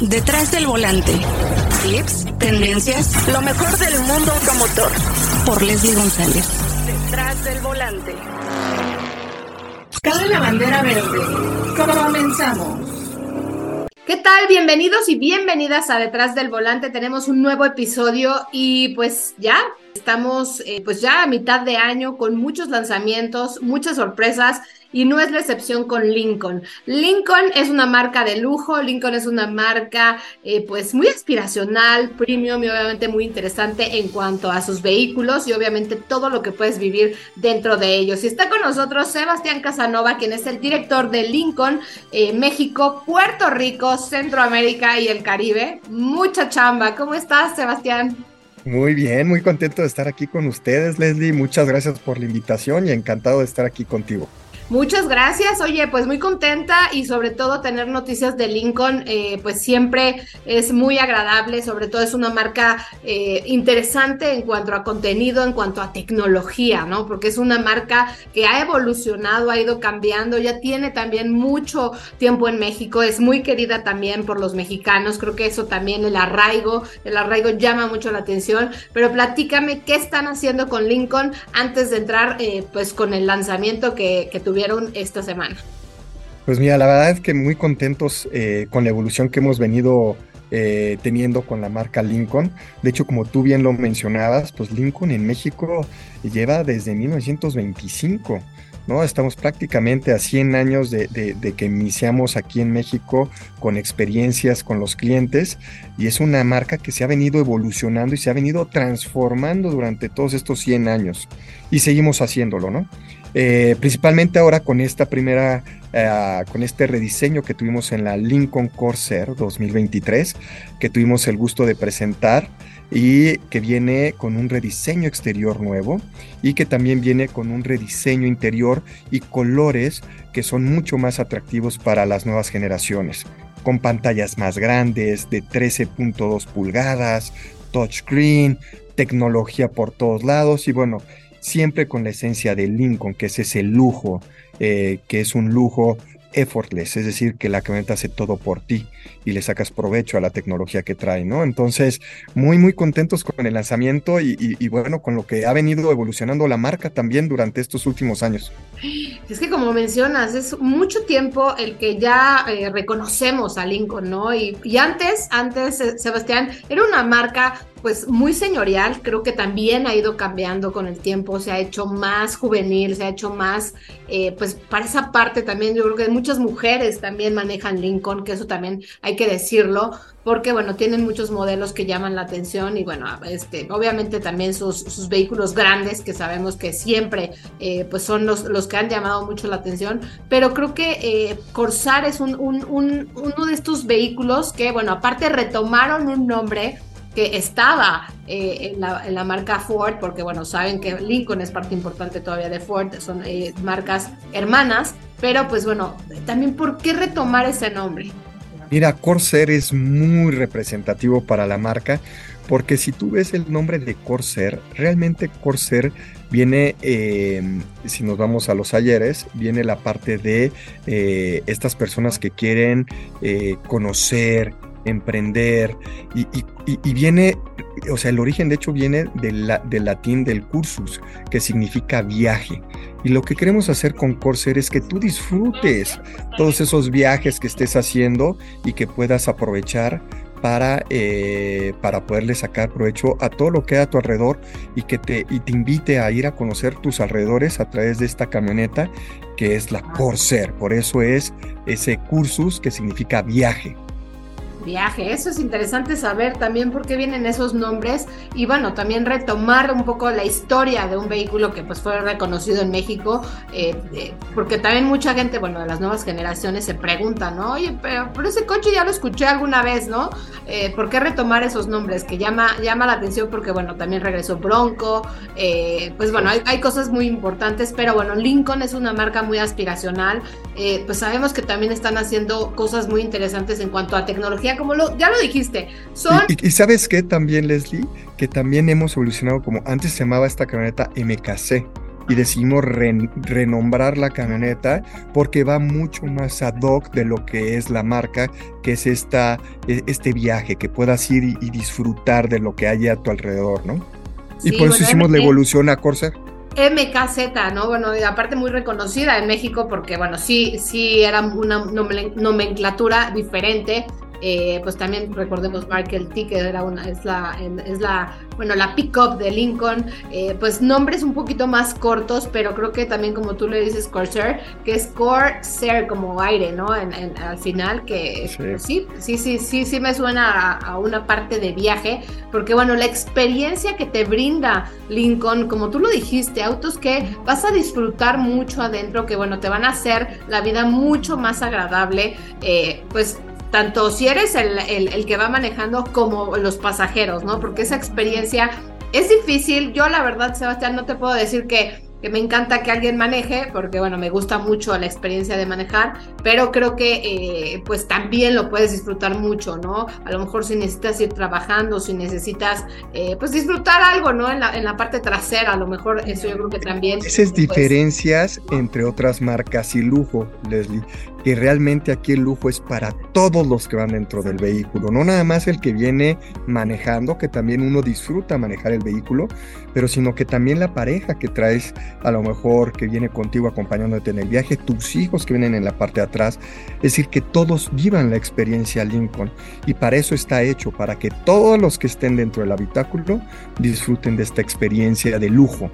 Detrás del volante. Tips, tendencias, lo mejor del mundo automotor. Por Leslie González. Detrás del volante. Cabe la bandera verde. Comenzamos. ¿Qué tal? Bienvenidos y bienvenidas a Detrás del Volante. Tenemos un nuevo episodio y pues ya estamos eh, pues ya a mitad de año con muchos lanzamientos, muchas sorpresas y no es la excepción con Lincoln. Lincoln es una marca de lujo, Lincoln es una marca eh, pues muy aspiracional, premium y obviamente muy interesante en cuanto a sus vehículos y obviamente todo lo que puedes vivir dentro de ellos. Y está con nosotros Sebastián Casanova, quien es el director de Lincoln eh, México, Puerto Rico, Centroamérica y el Caribe. Mucha chamba. ¿Cómo estás, Sebastián? Muy bien, muy contento de estar aquí con ustedes, Leslie. Muchas gracias por la invitación y encantado de estar aquí contigo. Muchas gracias. Oye, pues muy contenta y sobre todo tener noticias de Lincoln, eh, pues siempre es muy agradable. Sobre todo es una marca eh, interesante en cuanto a contenido, en cuanto a tecnología, ¿no? Porque es una marca que ha evolucionado, ha ido cambiando, ya tiene también mucho tiempo en México, es muy querida también por los mexicanos. Creo que eso también, el arraigo, el arraigo llama mucho la atención. Pero platícame qué están haciendo con Lincoln antes de entrar, eh, pues con el lanzamiento que, que esta semana? Pues mira, la verdad es que muy contentos eh, con la evolución que hemos venido eh, teniendo con la marca Lincoln. De hecho, como tú bien lo mencionabas, pues Lincoln en México lleva desde 1925. ¿no? Estamos prácticamente a 100 años de, que iniciamos aquí en México con experiencias con los clientes y es una marca que se ha venido evolucionando y se ha venido transformando durante todos estos 100 años y seguimos haciéndolo, ¿no? Eh, principalmente ahora con esta primera, eh, con este rediseño que tuvimos en la Lincoln Corsair 2023, que tuvimos el gusto de presentar y que viene con un rediseño exterior nuevo y que también viene con un rediseño interior y colores que son mucho más atractivos para las nuevas generaciones, con pantallas más grandes de 13.2 pulgadas, touchscreen, tecnología por todos lados y bueno, siempre con la esencia de Lincoln, que es ese lujo, eh, que es un lujo effortless, es decir, que la camioneta hace todo por ti y le sacas provecho a la tecnología que trae, ¿no? Entonces, muy, muy contentos con el lanzamiento y, bueno, con lo que ha venido evolucionando la marca también durante estos últimos años. Es que como mencionas, es mucho tiempo el que ya eh, reconocemos a Lincoln, ¿no? Y, antes, antes, eh, Sebastián, era una marca pues muy señorial, creo que también ha ido cambiando con el tiempo, se ha hecho más juvenil, se ha hecho más, eh, pues para esa parte también yo creo que muchas mujeres también manejan Lincoln, que eso también hay que decirlo, porque bueno, tienen muchos modelos que llaman la atención y bueno, este, obviamente también sus, sus vehículos grandes que sabemos que siempre eh, pues son los, los que han llamado mucho la atención, pero creo que eh, Corsair es un, un, uno de estos vehículos que bueno, aparte retomaron un nombre, que estaba eh, en, la, marca Ford, porque bueno, saben que Lincoln es parte importante todavía de Ford, son eh, marcas hermanas, pero pues bueno, también ¿por qué retomar ese nombre? Mira, Corsair es muy representativo para la marca, porque si tú ves el nombre de Corsair, realmente Corsair viene, em, si nos vamos a los ayeres, viene la parte de eh, estas personas que quieren conocer, emprender y, viene, o sea, el origen de hecho viene del, del latín del cursus, que significa viaje. Y lo que queremos hacer con Corsair es que tú disfrutes todos esos viajes que estés haciendo y que puedas aprovechar para, eh, para poderle sacar provecho a todo lo que hay a tu alrededor y que te, y te invite a ir a conocer tus alrededores a través de esta camioneta que es la Corsair. Por eso es ese cursus que significa viaje viaje. Eso es interesante saber también por qué vienen esos nombres y bueno, también retomar un poco la historia de un vehículo que pues fue reconocido en México, eh, porque también mucha gente, bueno, de las nuevas generaciones se pregunta, ¿no? Oye, pero, ese coche ya lo escuché alguna vez, ¿no? Eh, ¿Por qué retomar esos nombres? Que llama, llama la atención porque bueno, también regresó Bronco, eh, pues bueno, hay, hay, cosas muy importantes, pero bueno, Lincoln es una marca muy aspiracional, pues sabemos que también están haciendo cosas muy interesantes en cuanto a tecnología como lo, ya lo dijiste. Son... Y, sabes qué también, Leslie, que también hemos evolucionado como antes se llamaba esta camioneta MKC, y decidimos renombrar la camioneta porque va mucho más ad hoc de lo que es la marca, que es esta, e, este viaje, que puedas ir y, disfrutar de lo que hay a tu alrededor, ¿no? y por eso hicimos la evolución a Corsair. MKZ, ¿no? Bueno, aparte muy reconocida en México porque, bueno, sí, sí era una nomenclatura diferente eh, pues también recordemos Markel T, que era una, es la, es la, bueno, la pickup de Lincoln, eh, pues nombres un poquito más cortos, pero creo que también como tú le dices Corsair, que es Corsair como aire, ¿no? En, al final, que sí. sí, sí, sí, sí, me suena a, una parte de viaje, porque bueno, la experiencia que te brinda Lincoln, como tú lo dijiste, autos que vas a disfrutar mucho adentro, que bueno, te van a hacer la vida mucho más agradable, eh, pues tanto si eres el, el, que va manejando como los pasajeros, ¿no? Porque esa experiencia es difícil. Yo la verdad, Sebastián, no te puedo decir que que me encanta que alguien maneje, porque bueno, me gusta mucho la experiencia de manejar, pero creo que eh, pues también lo puedes disfrutar mucho, ¿no? A lo mejor si necesitas ir trabajando, si necesitas eh, pues disfrutar algo, ¿no? En la, en la parte trasera, a lo mejor eso yo creo que también. Esas pues, diferencias entre otras marcas y lujo, Leslie, que realmente aquí el lujo es para todos los que van dentro del vehículo, no nada más el que viene manejando, que también uno disfruta manejar el vehículo, pero sino que también la pareja que traes a lo mejor que viene contigo acompañándote en el viaje, tus hijos que vienen en la parte de atrás, es decir, que todos vivan la experiencia Lincoln y para eso está hecho, para que todos los que estén dentro del habitáculo disfruten de esta experiencia de lujo,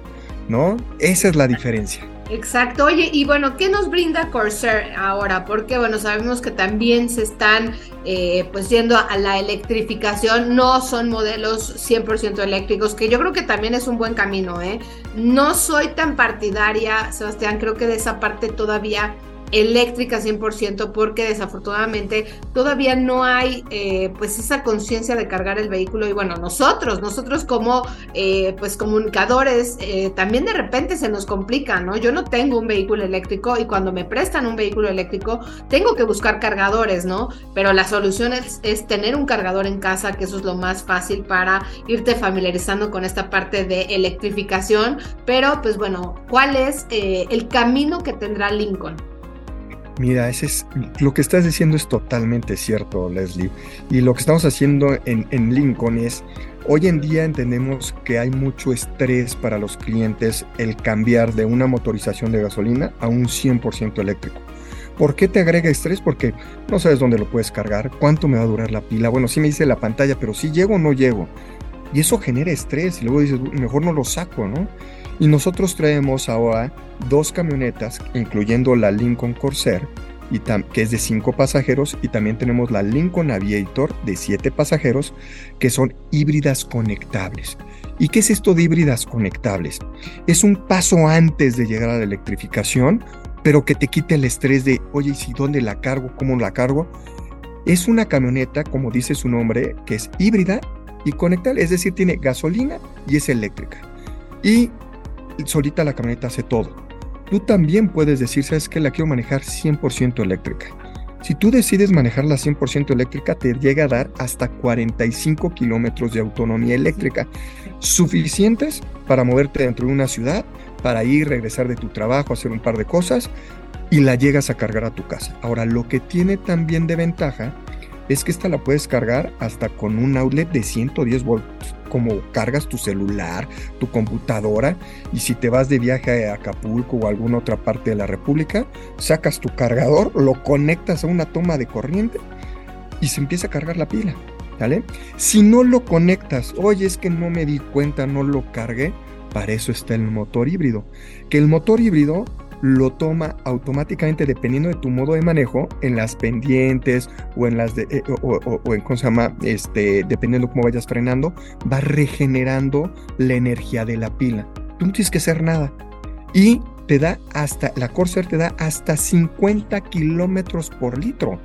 ¿no? Esa es la diferencia. Exacto. Oye, y bueno, ¿qué nos brinda Corsair ahora? Porque bueno, sabemos que también se están eh, pues yendo a la electrificación. No son modelos 100% eléctricos, que yo creo que también es un buen camino, ¿eh? No soy tan partidaria, Sebastián, creo que de esa parte todavía eléctrica 100% porque desafortunadamente todavía no hay eh, pues esa conciencia de cargar el vehículo y bueno nosotros nosotros como eh, pues comunicadores eh, también de repente se nos complica no yo no tengo un vehículo eléctrico y cuando me prestan un vehículo eléctrico tengo que buscar cargadores no pero la solución es, es tener un cargador en casa que eso es lo más fácil para irte familiarizando con esta parte de electrificación. Pero pues bueno cuál es el camino que tendrá Lincoln Mira, ese es, lo que estás diciendo es totalmente cierto, Leslie. Y lo que estamos haciendo en, Lincoln es, hoy en día entendemos que hay mucho estrés para los clientes el cambiar de una motorización de gasolina a un 100% eléctrico. ¿Por qué te agrega estrés? Porque no sabes dónde lo puedes cargar, cuánto me va a durar la pila. Bueno, sí me dice la pantalla, pero si llego o no llego. Y eso genera estrés y luego dices, mejor no lo saco, ¿no? Y nosotros traemos ahora dos camionetas, incluyendo la Lincoln Corsair, y que es de cinco pasajeros, y también tenemos la Lincoln Aviator de siete pasajeros, que son híbridas conectables. ¿Y qué es esto de híbridas conectables? Es un paso antes de llegar a la electrificación, pero que te quite el estrés de, oye, ¿y dónde la cargo? ¿Cómo la cargo? Es una camioneta, como dice su nombre, que es híbrida y conectable, es decir, tiene gasolina y es eléctrica. Y solita la camioneta hace todo. Tú también puedes decir, sabes que la quiero manejar 100% eléctrica. Si tú decides manejarla 100% eléctrica, te llega a dar hasta 45 kilómetros de autonomía eléctrica, suficientes para moverte dentro de una ciudad, para ir, regresar de tu trabajo, hacer un par de cosas y la llegas a cargar a tu casa. Ahora, lo que tiene también de ventaja es que esta la puedes cargar hasta con un outlet de 110 volts, como cargas tu celular, tu computadora, y si te vas de viaje a Acapulco o a alguna otra parte de la República, sacas tu cargador, lo conectas a una toma de corriente y se empieza a cargar la pila. Si no lo conectas, oye, es que no me di cuenta, no lo cargué, para eso está el motor híbrido. Que el motor híbrido lo toma automáticamente dependiendo de tu modo de manejo en las pendientes o en las de, eh, o, en cómo se llama este dependiendo cómo vayas frenando va regenerando la energía de la pila. Tú no tienes que hacer nada. Y te da hasta la Corsair te da hasta 50 kilómetros por litro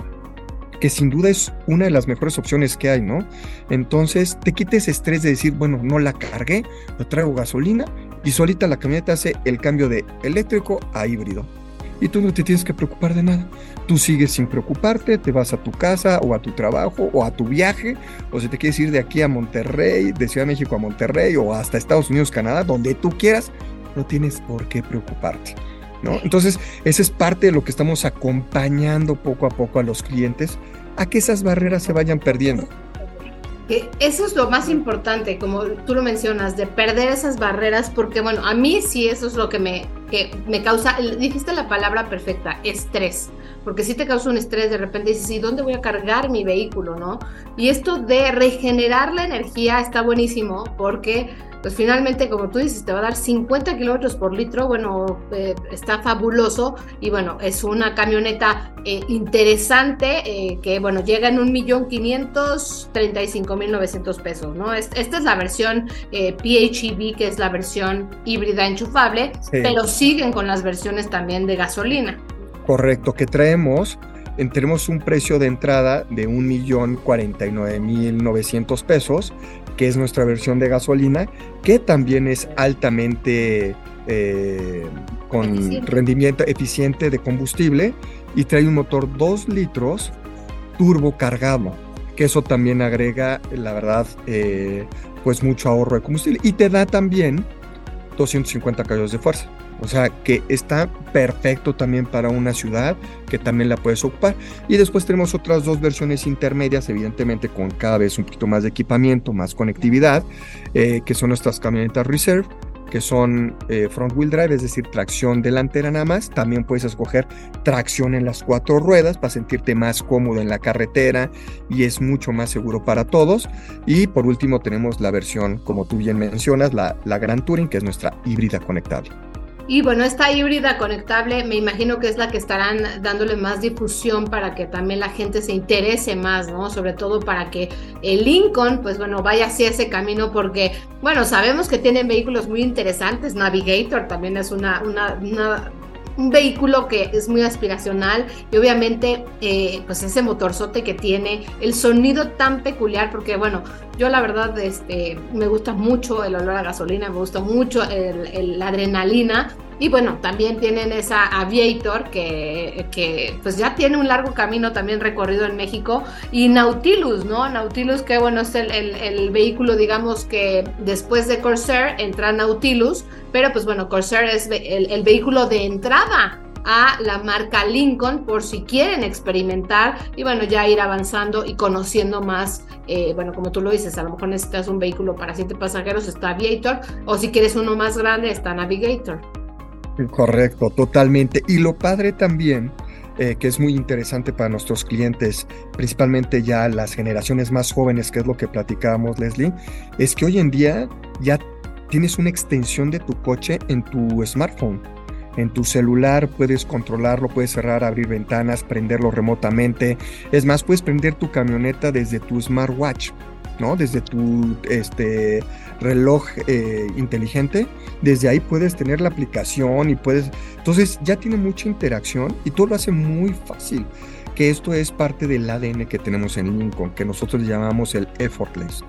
que sin duda es una de las mejores opciones que hay, ¿no? Entonces te quites estrés de decir, bueno, no la cargué, lo traigo gasolina y solita la camioneta hace el cambio de eléctrico a híbrido. Y tú no te tienes que preocupar de nada. Tú sigues sin preocuparte, te vas a tu casa o a tu trabajo o a tu viaje, o si te quieres ir de aquí a Monterrey, de Ciudad de México a Monterrey o hasta Estados Unidos, Canadá, donde tú quieras, no tienes por qué preocuparte. ¿no? Entonces, esa es parte de lo que estamos acompañando poco a poco a los clientes a que esas barreras se vayan perdiendo. Eso es lo más importante, como tú lo mencionas, de perder esas barreras, porque bueno, a mí sí eso es lo que me, que me causa, dijiste la palabra perfecta, estrés, porque si te causa un estrés, de repente dices, ¿y dónde voy a cargar mi vehículo, no? Y esto de regenerar la energía está buenísimo, porque pues finalmente, como tú dices, te va a dar 50 kilómetros por litro, bueno, eh, está fabuloso y bueno, es una camioneta eh, interesante eh, que, bueno, llega en un millón quinientos treinta y cinco mil novecientos pesos, ¿no? esta es la versión PHEV, que es la versión híbrida enchufable, pero siguen con las versiones también de gasolina. Correcto, que traemos tenemos un precio de entrada de un millón cuarenta y nueve mil novecientos pesos que es nuestra versión de gasolina, que también es altamente eh, con rendimiento eficiente de combustible y trae un motor 2 litros turbo cargado, que eso también agrega, la verdad, eh, pues mucho ahorro de combustible y te da también 250 caballos de fuerza. O sea que está perfecto también para una ciudad que también la puedes ocupar. Y después tenemos otras dos versiones intermedias, evidentemente con cada vez un poquito más de equipamiento, más conectividad, eh, que son nuestras camionetas Reserve, que son eh, front wheel drive, es decir, tracción delantera nada más. También puedes escoger tracción en las cuatro ruedas para sentirte más cómodo en la carretera y es mucho más seguro para todos. Y por último tenemos la versión, como tú bien mencionas, la, la Grand Touring, que es nuestra híbrida conectable. Y bueno, esta híbrida conectable me imagino que es la que estarán dándole más difusión para que también la gente se interese más, ¿no? Sobre todo para que el Lincoln, pues bueno, vaya hacia ese camino porque, bueno, sabemos que tienen vehículos muy interesantes. Navigator también es una, una, un vehículo que es muy aspiracional y obviamente pues pues ese motorzote que tiene, el sonido tan peculiar, porque bueno, yo la verdad este, me gusta mucho el olor a gasolina, me gusta mucho la adrenalina y bueno, también tienen esa Aviator que, que, pues ya tiene un largo camino también recorrido en México. Y Nautilus, ¿no? Nautilus que bueno, es el, el, vehículo digamos que después de Corsair entra Nautilus, pero pues bueno, Corsair es el, el vehículo de entrada a la marca Lincoln por si quieren experimentar y bueno, ya ir avanzando y conociendo más, eh, bueno, como tú lo dices, a lo mejor necesitas un vehículo para siete pasajeros, está Aviator, o si quieres uno más grande, está Navigator. Correcto, totalmente. Y lo padre también, eh, que es muy interesante para nuestros clientes, principalmente ya las generaciones más jóvenes, que es lo que platicábamos, Leslie, es que hoy en día ya tienes una extensión de tu coche en tu smartphone. En tu celular puedes controlarlo, puedes cerrar, abrir ventanas, prenderlo remotamente. Es más, puedes prender tu camioneta desde tu smartwatch. ¿No? Desde tu este, reloj eh, inteligente, desde ahí puedes tener la aplicación y puedes... Entonces ya tiene mucha interacción y todo lo hace muy fácil, que esto es parte del ADN que tenemos en Lincoln, que nosotros llamamos el effortless.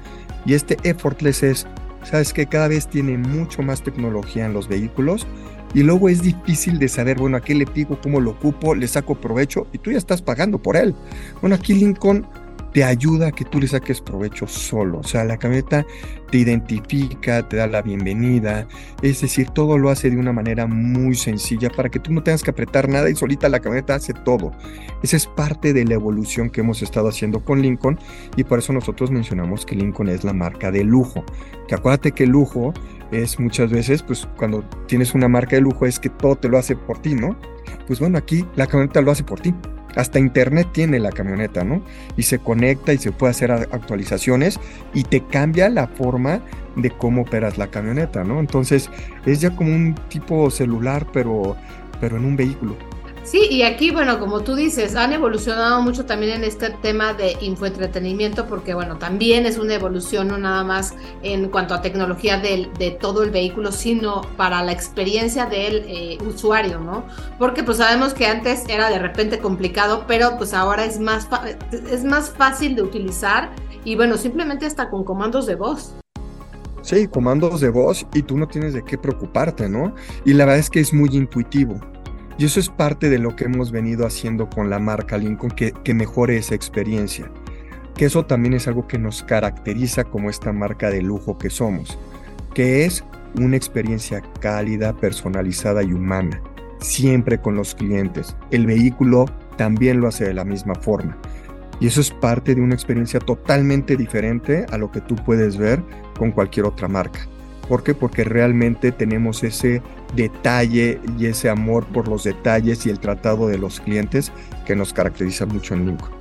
Y este effortless es, sabes que cada vez tiene mucho más tecnología en los vehículos y luego es difícil de saber, bueno, a qué le pico, cómo lo ocupo, le saco provecho y tú ya estás pagando por él. Bueno, aquí Lincoln te ayuda a que tú le saques provecho solo. O sea, la camioneta te identifica, te da la bienvenida. Es decir, todo lo hace de una manera muy sencilla para que tú no tengas que apretar nada y solita la camioneta hace todo. Esa es parte de la evolución que hemos estado haciendo con Lincoln y por eso nosotros mencionamos que Lincoln es la marca de lujo. Que acuérdate que lujo es muchas veces, pues cuando tienes una marca de lujo es que todo te lo hace por ti, ¿no? Pues bueno, aquí la camioneta lo hace por ti. Hasta internet tiene la camioneta, ¿no? Y se conecta y se puede hacer actualizaciones y te cambia la forma de cómo operas la camioneta, ¿no? Entonces es ya como un tipo celular, pero, pero en un vehículo. Sí, y aquí, bueno, como tú dices, han evolucionado mucho también en este tema de infoentretenimiento, porque, bueno, también es una evolución no nada más en cuanto a tecnología de, de todo el vehículo, sino para la experiencia del eh, usuario, ¿no? Porque pues sabemos que antes era de repente complicado, pero pues ahora es más, es más fácil de utilizar y, bueno, simplemente hasta con comandos de voz. Sí, comandos de voz y tú no tienes de qué preocuparte, ¿no? Y la verdad es que es muy intuitivo. Y eso es parte de lo que hemos venido haciendo con la marca Lincoln, que, mejore esa experiencia. Que eso también es algo que nos caracteriza como esta marca de lujo que somos, que es una experiencia cálida, personalizada y humana, siempre con los clientes. El vehículo también lo hace de la misma forma. Y eso es parte de una experiencia totalmente diferente a lo que tú puedes ver con cualquier otra marca. ¿Por qué? Porque realmente tenemos ese detalle y ese amor por los detalles y el tratado de los clientes que nos caracteriza mucho en Lincoln.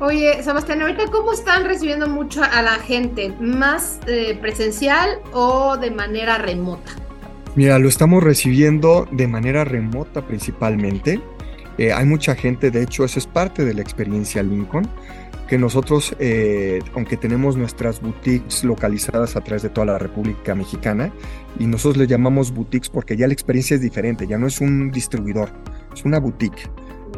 Oye, Sebastián, ahorita cómo están recibiendo mucho a la gente, más eh, presencial o de manera remota. Mira, lo estamos recibiendo de manera remota principalmente. Eh, hay mucha gente, de hecho, eso es parte de la experiencia Lincoln, que nosotros, eh, aunque tenemos nuestras boutiques localizadas a través de toda la República Mexicana, y nosotros le llamamos boutiques porque ya la experiencia es diferente, ya no es un distribuidor, es una boutique.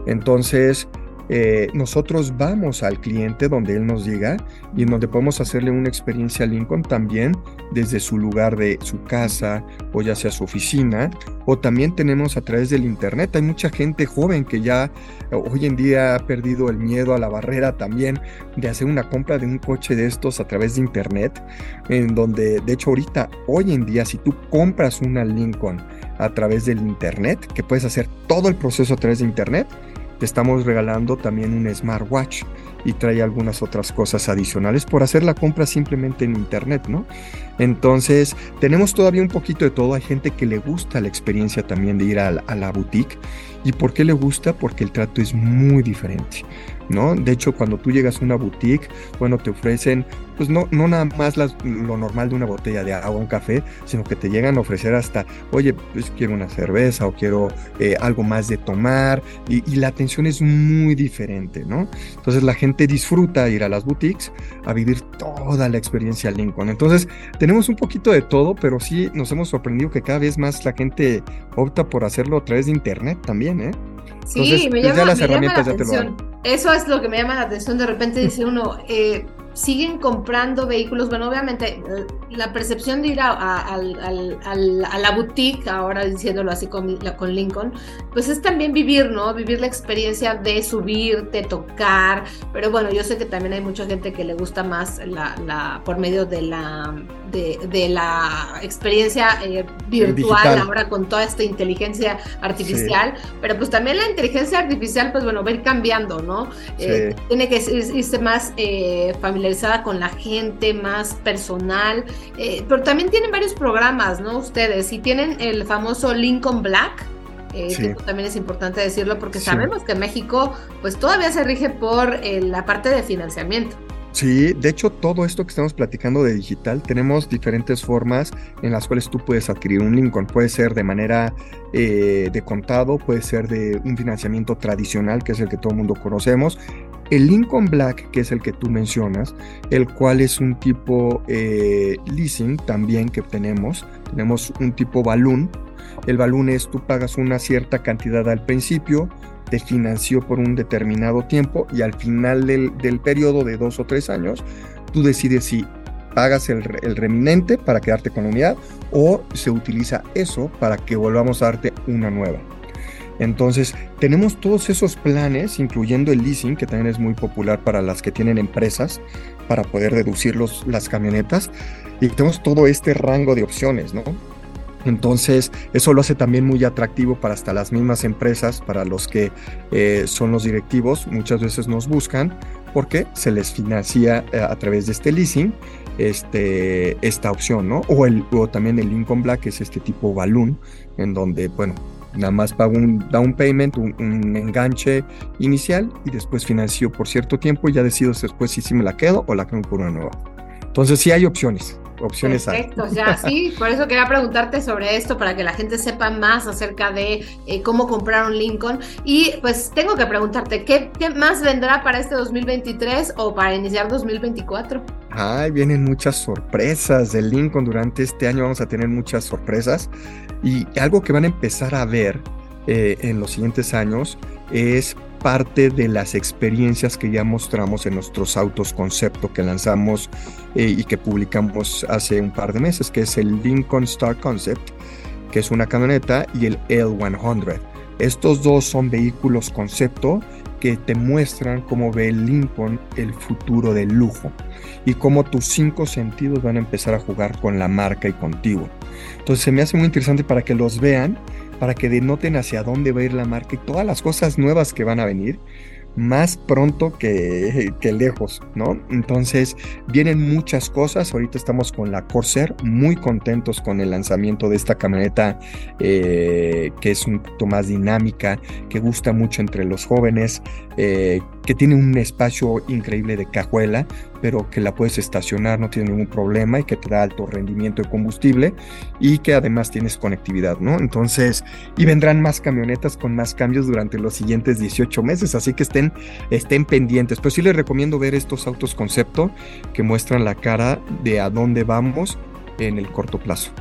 Entonces, eh, nosotros vamos al cliente donde él nos llega y en donde podemos hacerle una experiencia a Lincoln también desde su lugar de su casa o ya sea su oficina o también tenemos a través del internet. Hay mucha gente joven que ya hoy en día ha perdido el miedo a la barrera también de hacer una compra de un coche de estos a través de internet, en donde de hecho ahorita, hoy en día, si tú compras una Lincoln a través del internet, que puedes hacer todo el proceso a través de internet, te estamos regalando también un smartwatch y trae algunas otras cosas adicionales por hacer la compra simplemente en internet, ¿no? Entonces, tenemos todavía un poquito de todo. Hay gente que le gusta la experiencia también de ir a la, boutique. ¿Y por qué le gusta? Porque el trato es muy diferente. ¿no? De hecho, cuando tú llegas a una boutique, bueno, te ofrecen, pues no, no nada más lo normal de una botella de agua, un café, sino que te llegan a ofrecer hasta, oye, pues quiero una cerveza o quiero eh, algo más de tomar, y, la atención es muy diferente, ¿no? Entonces la gente disfruta ir a las boutiques a vivir toda la experiencia Lincoln. Entonces, tenemos un poquito de todo, pero sí nos hemos sorprendido que cada vez más la gente opta por hacerlo a través de internet también, ¿eh? Sí, me pues llama, las herramientas la atención. Eso es lo que me llama la atención. De repente dice uno, eh, siguen comprando vehículos. Bueno, obviamente la percepción de ir a, la boutique, ahora diciéndolo así con, con, Lincoln, pues es también vivir, ¿no? Vivir la experiencia de subir, de tocar. Pero bueno, yo sé que también hay mucha gente que le gusta más la, por medio de la, de, la experiencia eh, virtual, ahora con toda esta inteligencia artificial. Pero pues también la inteligencia artificial, pues bueno, va a ir cambiando, ¿no? Eh, tiene que irse más eh, con la gente, más personal. Eh, pero también tienen varios programas, ¿no? Ustedes, y tienen el famoso Lincoln Black. Eh, también es importante decirlo porque sabemos que México pues todavía se rige por eh, la parte de financiamiento. Sí, de hecho todo esto que estamos platicando de digital, tenemos diferentes formas en las cuales tú puedes adquirir un Lincoln. Puede ser de manera de contado, puede ser de un financiamiento tradicional, que es el que todo el mundo conocemos, el Lincoln Black, que es el que tú mencionas, el cual es un tipo eh, leasing también que tenemos, tenemos un tipo balloon. El balloon es tú pagas una cierta cantidad al principio, te financió por un determinado tiempo y al final del, periodo de dos o tres años, tú decides si pagas el, el, reminente para quedarte con la unidad o se utiliza eso para que volvamos a darte una nueva. Entonces, tenemos todos esos planes, incluyendo el leasing, que también es muy popular para las que tienen empresas, para poder deducir los, las camionetas, y tenemos todo este rango de opciones, ¿no? Entonces, eso lo hace también muy atractivo para hasta las mismas empresas, para los que eh, son los directivos, muchas veces nos buscan porque se les financia eh, a través de este leasing este, esta opción, ¿no? O, el, o también el Lincoln Black, que es este tipo balloon, en donde, bueno, Nada más pago un down payment, un, enganche inicial y después financio por cierto tiempo y ya decido después si, si me la quedo o la cambio por una nueva. Entonces sí hay opciones opciones Perfecto, ya sí, por eso quería preguntarte sobre esto para que la gente sepa más acerca de eh, cómo comprar un Lincoln y pues tengo que preguntarte, ¿qué, ¿qué, más vendrá para este 2023 o para iniciar 2024? Ay, vienen muchas sorpresas de Lincoln durante este año, vamos a tener muchas sorpresas. Y algo que van a empezar a ver eh, en los siguientes años es parte de las experiencias que ya mostramos en nuestros autos concepto que lanzamos eh, y que publicamos hace un par de meses, que es el Lincoln Star Concept, que es una camioneta, y el L100. Estos dos son vehículos concepto que te muestran cómo ve Lincoln el futuro del lujo y cómo tus cinco sentidos van a empezar a jugar con la marca y contigo. Entonces se me hace muy interesante para que los vean, para que denoten hacia dónde va a ir la marca y todas las cosas nuevas que van a venir más pronto que, que, lejos, ¿no? Entonces vienen muchas cosas. Ahorita estamos con la Corsair, muy contentos con el lanzamiento de esta camioneta eh, que es un poquito más dinámica, que gusta mucho entre los jóvenes, eh, que tiene un espacio increíble de cajuela, pero que la puedes estacionar, no tiene ningún problema y que te da alto rendimiento de combustible y que además tienes conectividad, ¿no? Entonces, y vendrán más camionetas con más cambios durante los siguientes 18 meses, así que estén, estén pendientes. Pero sí les recomiendo ver estos autos concepto que muestran la cara de a dónde vamos en el corto plazo.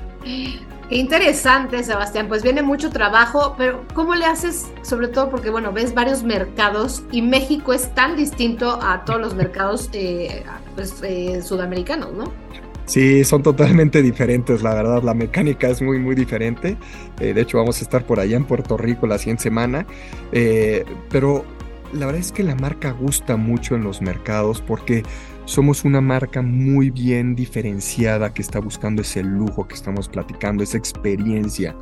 Qué interesante, Sebastián. Pues viene mucho trabajo, pero ¿cómo le haces? Sobre todo porque, bueno, ves varios mercados y México es tan distinto a todos los mercados eh, pues, eh, sudamericanos, ¿no? Sí, son totalmente diferentes, la verdad, la mecánica es muy, muy diferente. Eh, de hecho, vamos a estar por allá en Puerto Rico la siguiente semana, pero la verdad es que la marca gusta mucho en los mercados porque somos una marca muy bien diferenciada que está buscando ese lujo que estamos platicando, esa experiencia.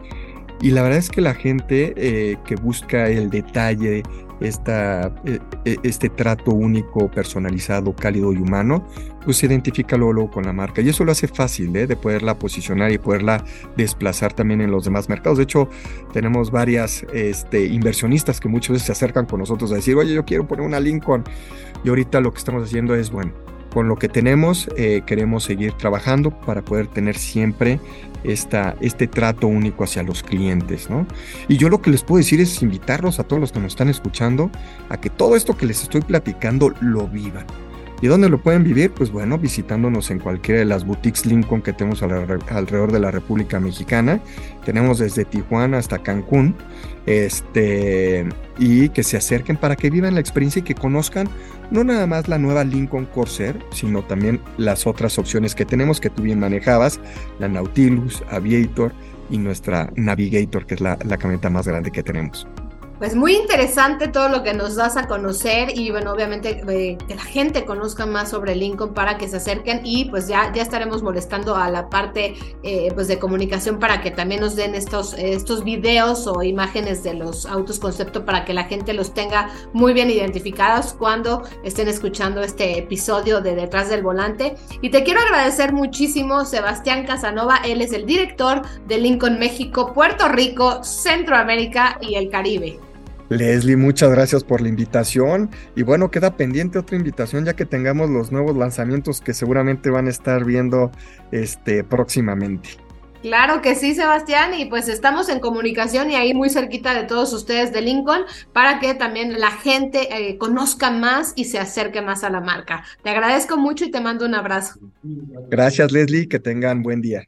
Y la verdad es que la gente eh, que busca el detalle, esta, e, e, este trato único, personalizado, cálido y humano, pues se identifica luego, con la marca. Y eso lo hace fácil ¿eh? de poderla posicionar y poderla desplazar también en los demás mercados. De hecho, tenemos varias este, inversionistas que muchas veces se acercan con nosotros a decir, oye, yo quiero poner una Lincoln. Y ahorita lo que estamos haciendo es, bueno, con lo que tenemos eh, queremos seguir trabajando para poder tener siempre esta, este trato único hacia los clientes, ¿no? Y yo lo que les puedo decir es invitarlos a todos los que nos están escuchando a que todo esto que les estoy platicando lo vivan. ¿Y dónde lo pueden vivir? Pues bueno, visitándonos en cualquiera de las boutiques Lincoln que tenemos alrededor de la República Mexicana. Tenemos desde Tijuana hasta Cancún. Este, y que se acerquen para que vivan la experiencia y que conozcan no nada más la nueva Lincoln Corsair, sino también las otras opciones que tenemos que tú bien manejabas, la Nautilus, Aviator y nuestra Navigator, que es la, la camioneta más grande que tenemos. Pues muy interesante todo lo que nos das a conocer y bueno, obviamente eh, que la gente conozca más sobre Lincoln para que se acerquen y pues ya, ya estaremos molestando a la parte eh, pues de comunicación para que también nos den estos, estos videos o imágenes de los autos concepto para que la gente los tenga muy bien identificados cuando estén escuchando este episodio de Detrás del Volante. Y te quiero agradecer muchísimo Sebastián Casanova, él es el director de Lincoln México, Puerto Rico, Centroamérica y el Caribe. Leslie, muchas gracias por la invitación. Y bueno, queda pendiente otra invitación ya que tengamos los nuevos lanzamientos que seguramente van a estar viendo este, próximamente. Claro que sí, Sebastián, y pues estamos en comunicación y ahí muy cerquita de todos ustedes de Lincoln para que también la gente eh, conozca más y se acerque más a la marca. Te agradezco mucho y te mando un abrazo. Gracias, Leslie, que tengan buen día.